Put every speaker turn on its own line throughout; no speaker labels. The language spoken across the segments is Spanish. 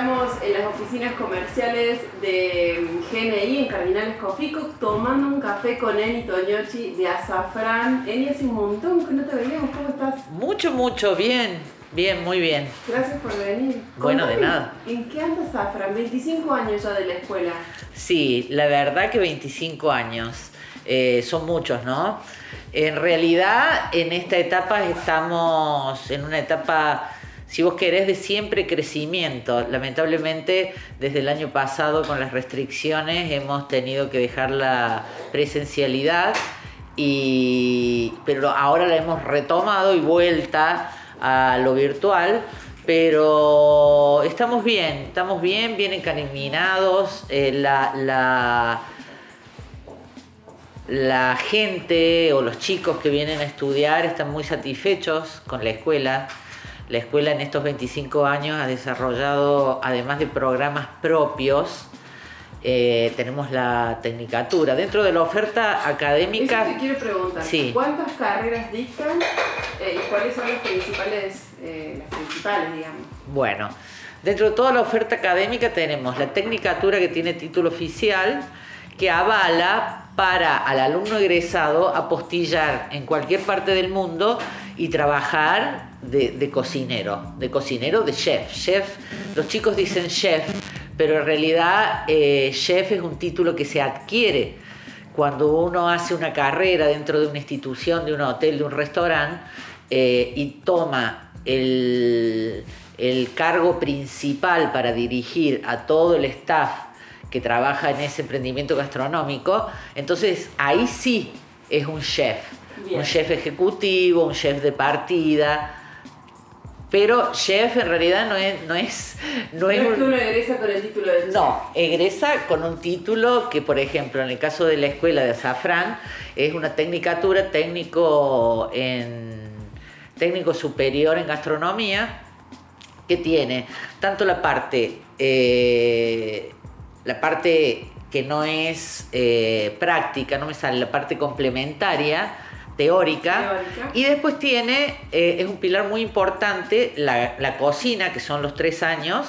estamos en las oficinas comerciales de GNI en Cardinales Cofico tomando un café con Eni Toñochi de Azafrán. Eni, hace un montón que no te veíamos, ¿cómo estás?
Mucho, mucho, bien, bien, muy bien.
Gracias por venir.
Bueno, de nada.
¿En qué anda Azafrán? 25 años ya de la escuela.
Sí, la verdad que 25 años. Eh, son muchos, ¿no? En realidad, en esta etapa estamos en una etapa si vos querés, de siempre crecimiento. Lamentablemente, desde el año pasado con las restricciones hemos tenido que dejar la presencialidad, y, pero ahora la hemos retomado y vuelta a lo virtual. Pero estamos bien, estamos bien, bien encaminados. Eh, la, la, la gente o los chicos que vienen a estudiar están muy satisfechos con la escuela. La escuela en estos 25 años ha desarrollado, además de programas propios, eh, tenemos la tecnicatura. Dentro de la oferta académica...
Eso te quiero preguntar, ¿cuántas carreras dictan eh, y cuáles son las principales, eh, las principales, digamos?
Bueno, dentro de toda la oferta académica tenemos la tecnicatura que tiene título oficial, que avala para al alumno egresado apostillar en cualquier parte del mundo y trabajar de, cocinero, de cocinero, de chef. Chef, los chicos dicen chef, pero en realidad eh, chef es un título que se adquiere cuando uno hace una carrera dentro de una institución, de un hotel, de un restaurante eh, y toma el, el cargo principal para dirigir a todo el staff que trabaja en ese emprendimiento gastronómico, entonces ahí sí es un chef, un chef ejecutivo, un chef de partida, pero chef en realidad no es...
No es, no, es, que uno egresa con el título de chef.
No, egresa con un título que, por ejemplo, en el caso de la escuela de Azafrán, es una tecnicatura técnico en técnico superior en gastronomía que tiene tanto la parte eh, la parte que no es eh, práctica, no me sale la parte complementaria teórica, y después tiene, eh, es un pilar muy importante, la, cocina, que son los tres años,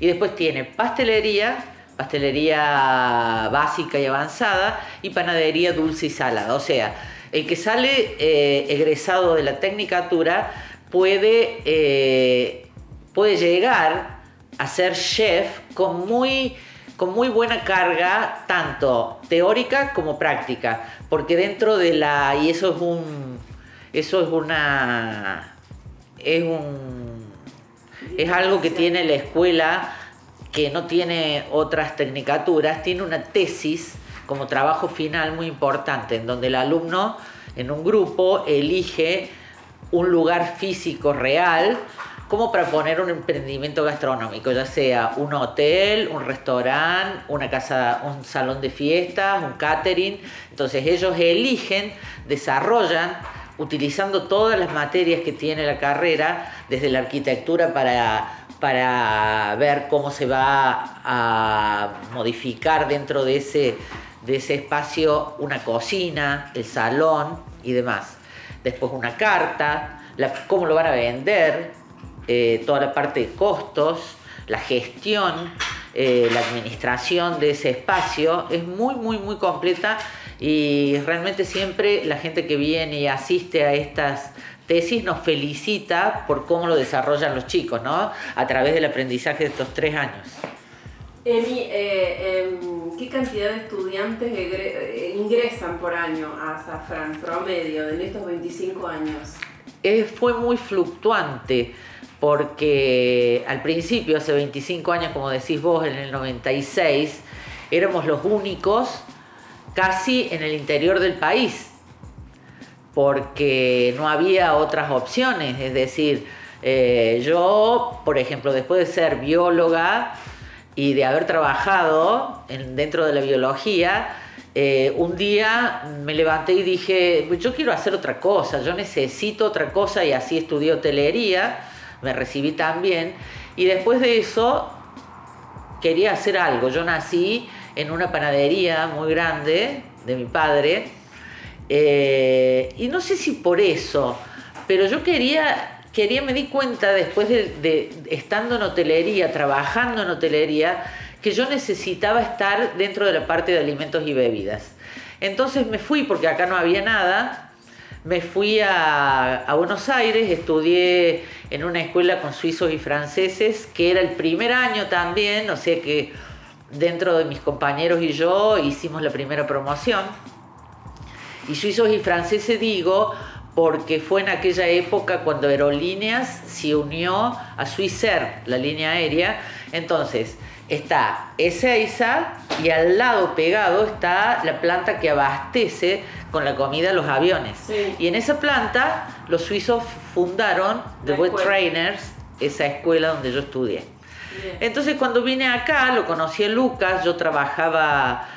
y después tiene pastelería, pastelería básica y avanzada, y panadería dulce y salada. O sea, el que sale eh, egresado de la tecnicatura puede, eh, puede llegar a ser chef con muy con muy buena carga, tanto teórica como práctica, porque dentro de la, y eso es un, eso es una, es un, es algo que tiene la escuela que no tiene otras tecnicaturas, tiene una tesis como trabajo final muy importante, en donde el alumno en un grupo elige un lugar físico real como para poner un emprendimiento gastronómico, ya sea un hotel, un restaurante, una casa, un salón de fiestas, un catering. Entonces ellos eligen, desarrollan, utilizando todas las materias que tiene la carrera, desde la arquitectura para, para ver cómo se va a modificar dentro de ese, de ese espacio una cocina, el salón y demás. Después una carta, cómo lo van a vender, eh, toda la parte de costos, la gestión, eh, la administración de ese espacio es muy, muy, muy completa y realmente siempre la gente que viene y asiste a estas tesis nos felicita por cómo lo desarrollan los chicos, ¿no? A través del aprendizaje de estos tres años.
Emi, eh, em, ¿qué cantidad de estudiantes ingresan por año a Safran promedio en estos 25 años?
fue muy fluctuante porque al principio, hace 25 años, como decís vos, en el 96, éramos los únicos casi en el interior del país, porque no había otras opciones, es decir, eh, yo, por ejemplo, después de ser bióloga y de haber trabajado dentro de la biología, eh, un día me levanté y dije, yo quiero hacer otra cosa, yo necesito otra cosa y así estudié hotelería me recibí también. Y después de eso quería hacer algo. Yo nací en una panadería muy grande de mi padre. Eh, y no sé si por eso, pero yo quería quería, me di cuenta después de, de estando en hotelería, trabajando en hotelería, que yo necesitaba estar dentro de la parte de alimentos y bebidas. Entonces me fui porque acá no había nada. Me fui a, Buenos Aires, estudié en una escuela con suizos y franceses, que era el primer año también, o sea que dentro de mis compañeros y yo hicimos la primera promoción. Y suizos y franceses digo porque fue en aquella época cuando Aerolíneas se unió a Swissair, la línea aérea. Entonces, está Ezeiza y al lado pegado está la planta que abastece con la comida los aviones.
Sí.
Y en esa planta los suizos fundaron The
escuela.
Trainers, esa escuela donde yo estudié.
Bien.
Entonces cuando vine acá, lo conocí a Lucas, yo trabajaba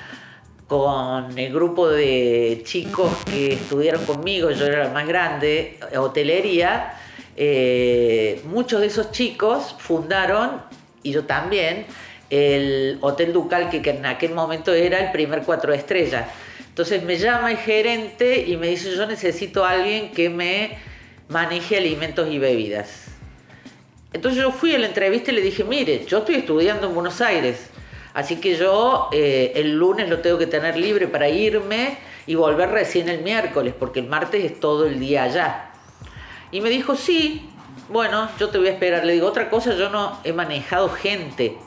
con el grupo de chicos que estudiaron conmigo, yo era la más grande, hotelería, eh, muchos de esos chicos fundaron, y yo también, el Hotel Ducal, que, en aquel momento era el primer cuatro estrellas. Entonces me llama el gerente y me dice, yo necesito a alguien que me maneje alimentos y bebidas. Entonces yo fui a la entrevista y le dije, mire, yo estoy estudiando en Buenos Aires, así que yo eh, el lunes lo tengo que tener libre para irme y volver recién el miércoles, porque el martes es todo el día allá. Y me dijo, sí, bueno, yo te voy a esperar. Le digo, otra cosa, yo no he manejado gente.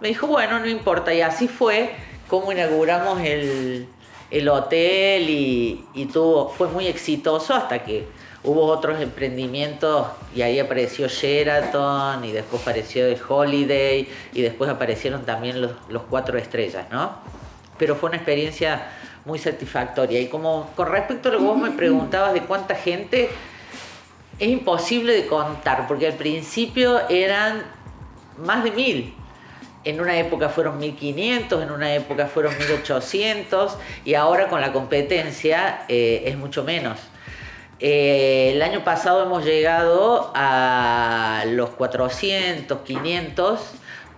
Me dijo, bueno, no importa. Y así fue como inauguramos el, el hotel y, y tuvo, fue muy exitoso hasta que hubo otros emprendimientos y ahí apareció Sheraton y después apareció el Holiday y después aparecieron también los, los cuatro estrellas, ¿no? Pero fue una experiencia muy satisfactoria. Y como con respecto a lo que vos me preguntabas de cuánta gente, es imposible de contar, porque al principio eran más de mil. En una época fueron 1500, en una época fueron 1800 y ahora con la competencia eh, es mucho menos. Eh, el año pasado hemos llegado a los 400, 500,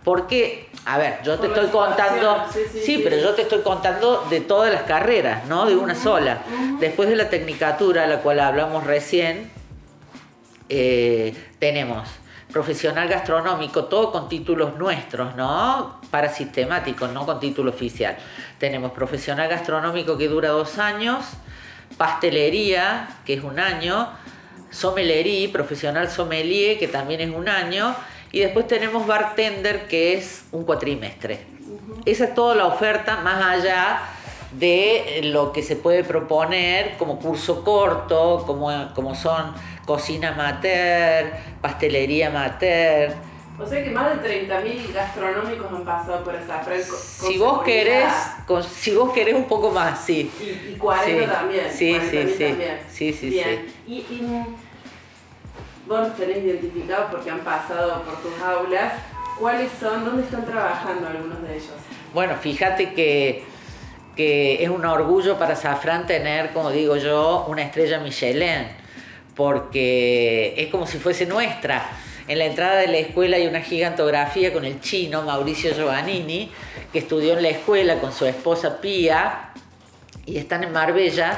porque, a ver, yo te
Por
estoy contando,
situación, sí, sí,
sí,
sí.
pero yo te estoy contando de todas las carreras, no de una sola. Después de la tecnicatura, la cual hablamos recién, eh, tenemos profesional gastronómico, todo con títulos nuestros, ¿no? Para sistemáticos, no con título oficial. Tenemos profesional gastronómico que dura dos años, pastelería, que es un año, sommelería, profesional sommelier, que también es un año, y después tenemos bartender, que es un cuatrimestre. Esa es toda la oferta, más allá de lo que se puede proponer como curso corto, como, como son cocina amateur, pastelería amateur.
O sea que más de 30.000 gastronómicos han pasado por esa
Si vos querés, con- si vos querés un poco más, sí.
Y, y 40
Sí,
también.
sí,
40.000
sí, sí.
también.
Sí, sí,
Bien. Y, y, vos los tenés identificados porque han pasado por tus aulas. ¿Cuáles son? ¿Dónde están trabajando algunos de ellos?
Bueno, fíjate que, que es un orgullo para Safran tener, como digo yo, una estrella Michelin, porque es como si fuese nuestra. En la entrada de la escuela hay una gigantografía con el chino Mauricio Giovannini, que estudió en la escuela con su esposa Pía, y están en Marbella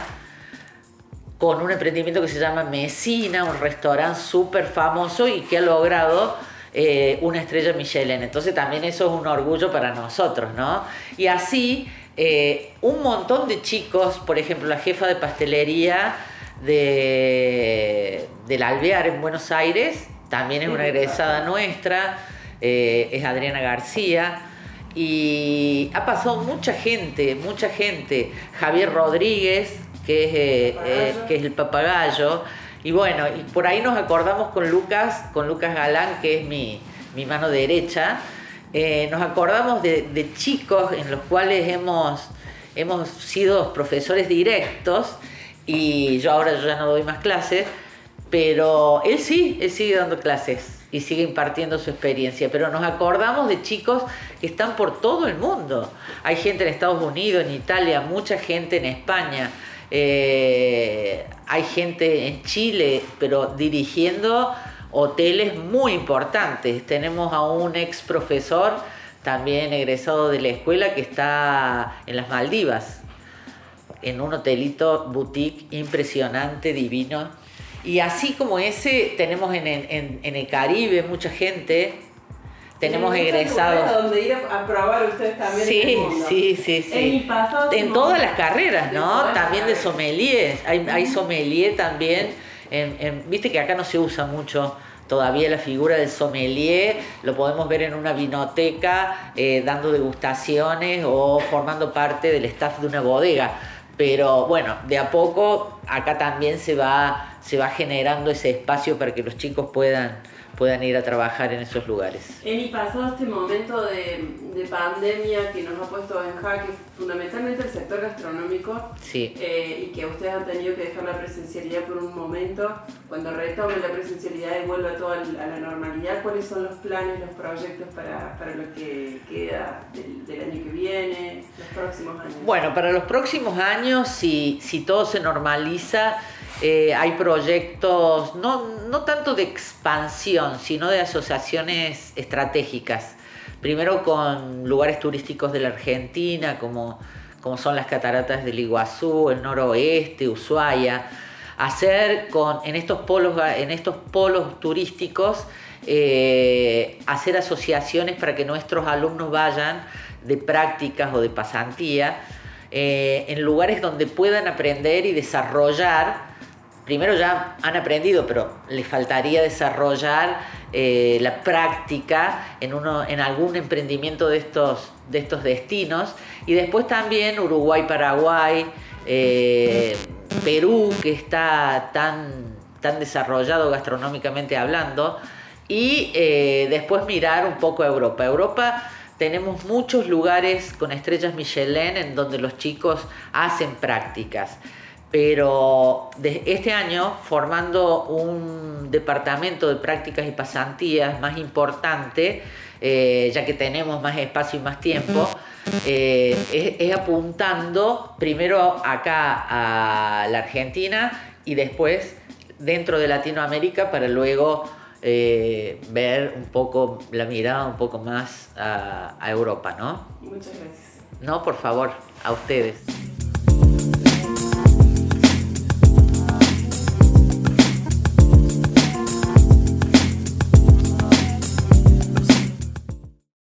con un emprendimiento que se llama Mesina, un restaurante súper famoso y que ha logrado eh, una estrella Michelin. Entonces también eso es un orgullo para nosotros, ¿no? Y así eh, un montón de chicos, por ejemplo, la jefa de pastelería de, del Alvear en Buenos Aires, también es una egresada nuestra, eh, es Adriana García. Y ha pasado mucha gente, mucha gente. Javier Rodríguez, que es, eh, eh, que es el papagayo. Y bueno, y por ahí nos acordamos con Lucas, con Lucas Galán, que es mi, mi mano derecha. Nos acordamos de, de chicos en los cuales hemos, hemos sido profesores directos y yo ahora yo ya no doy más clases, pero él sí, él sigue dando clases y sigue impartiendo su experiencia, pero nos acordamos de chicos que están por todo el mundo. Hay gente en Estados Unidos, en Italia, mucha gente en España, eh, hay gente en Chile, pero dirigiendo hoteles muy importantes. Tenemos a un ex profesor, también egresado de la escuela, que está en las Maldivas, en un hotelito boutique impresionante, divino. Y así como ese, tenemos en, en, en el Caribe mucha gente, tenemos egresados.
donde ir a probar ustedes también.
Sí, sí, sí, sí. En, todas las carreras, ¿no? También de sommelier. Hay, hay sommelier también. Viste que acá no se usa mucho todavía la figura del sommelier, lo podemos ver en una vinoteca eh, dando degustaciones o formando parte del staff de una bodega. Pero bueno, de a poco acá también se va, se va generando ese espacio para que los chicos puedan, puedan ir a trabajar en esos lugares.
Eni, pasado este momento de, de, pandemia que nos ha puesto en jaque fundamentalmente el sector gastronómico
sí.
eh, y que ustedes han tenido que dejar la presencialidad por un momento, cuando retomen la presencialidad y vuelva todo a la normalidad, ¿cuáles son los planes, los proyectos para, para lo que queda del, del, año que viene, los próximos años?
Bueno, para los próximos años, si, si todo se normaliza, eh, hay proyectos no, no, tanto de expansión, sino de asociaciones estratégicas. Primero con lugares turísticos de la Argentina, como, como son las cataratas del Iguazú, el noroeste, Ushuaia. Hacer con, en, estos polos, en estos polos turísticos, eh, hacer asociaciones para que nuestros alumnos vayan de prácticas o de pasantía eh, en lugares donde puedan aprender y desarrollar primero ya han aprendido, pero les faltaría desarrollar eh, la práctica en, algún emprendimiento de estos, de estos destinos. Y después también Uruguay, Paraguay, eh, Perú, que está tan, tan desarrollado gastronómicamente hablando. Y eh, después mirar un poco a Europa. Europa tenemos muchos lugares con estrellas Michelin en donde los chicos hacen prácticas pero de este año formando un departamento de prácticas y pasantías más importante, eh, ya que tenemos más espacio y más tiempo, eh, es, apuntando primero acá a la Argentina y después dentro de Latinoamérica para luego eh, ver un poco la mirada un poco más a, a Europa, ¿no?
Muchas gracias.
No, por favor, a ustedes.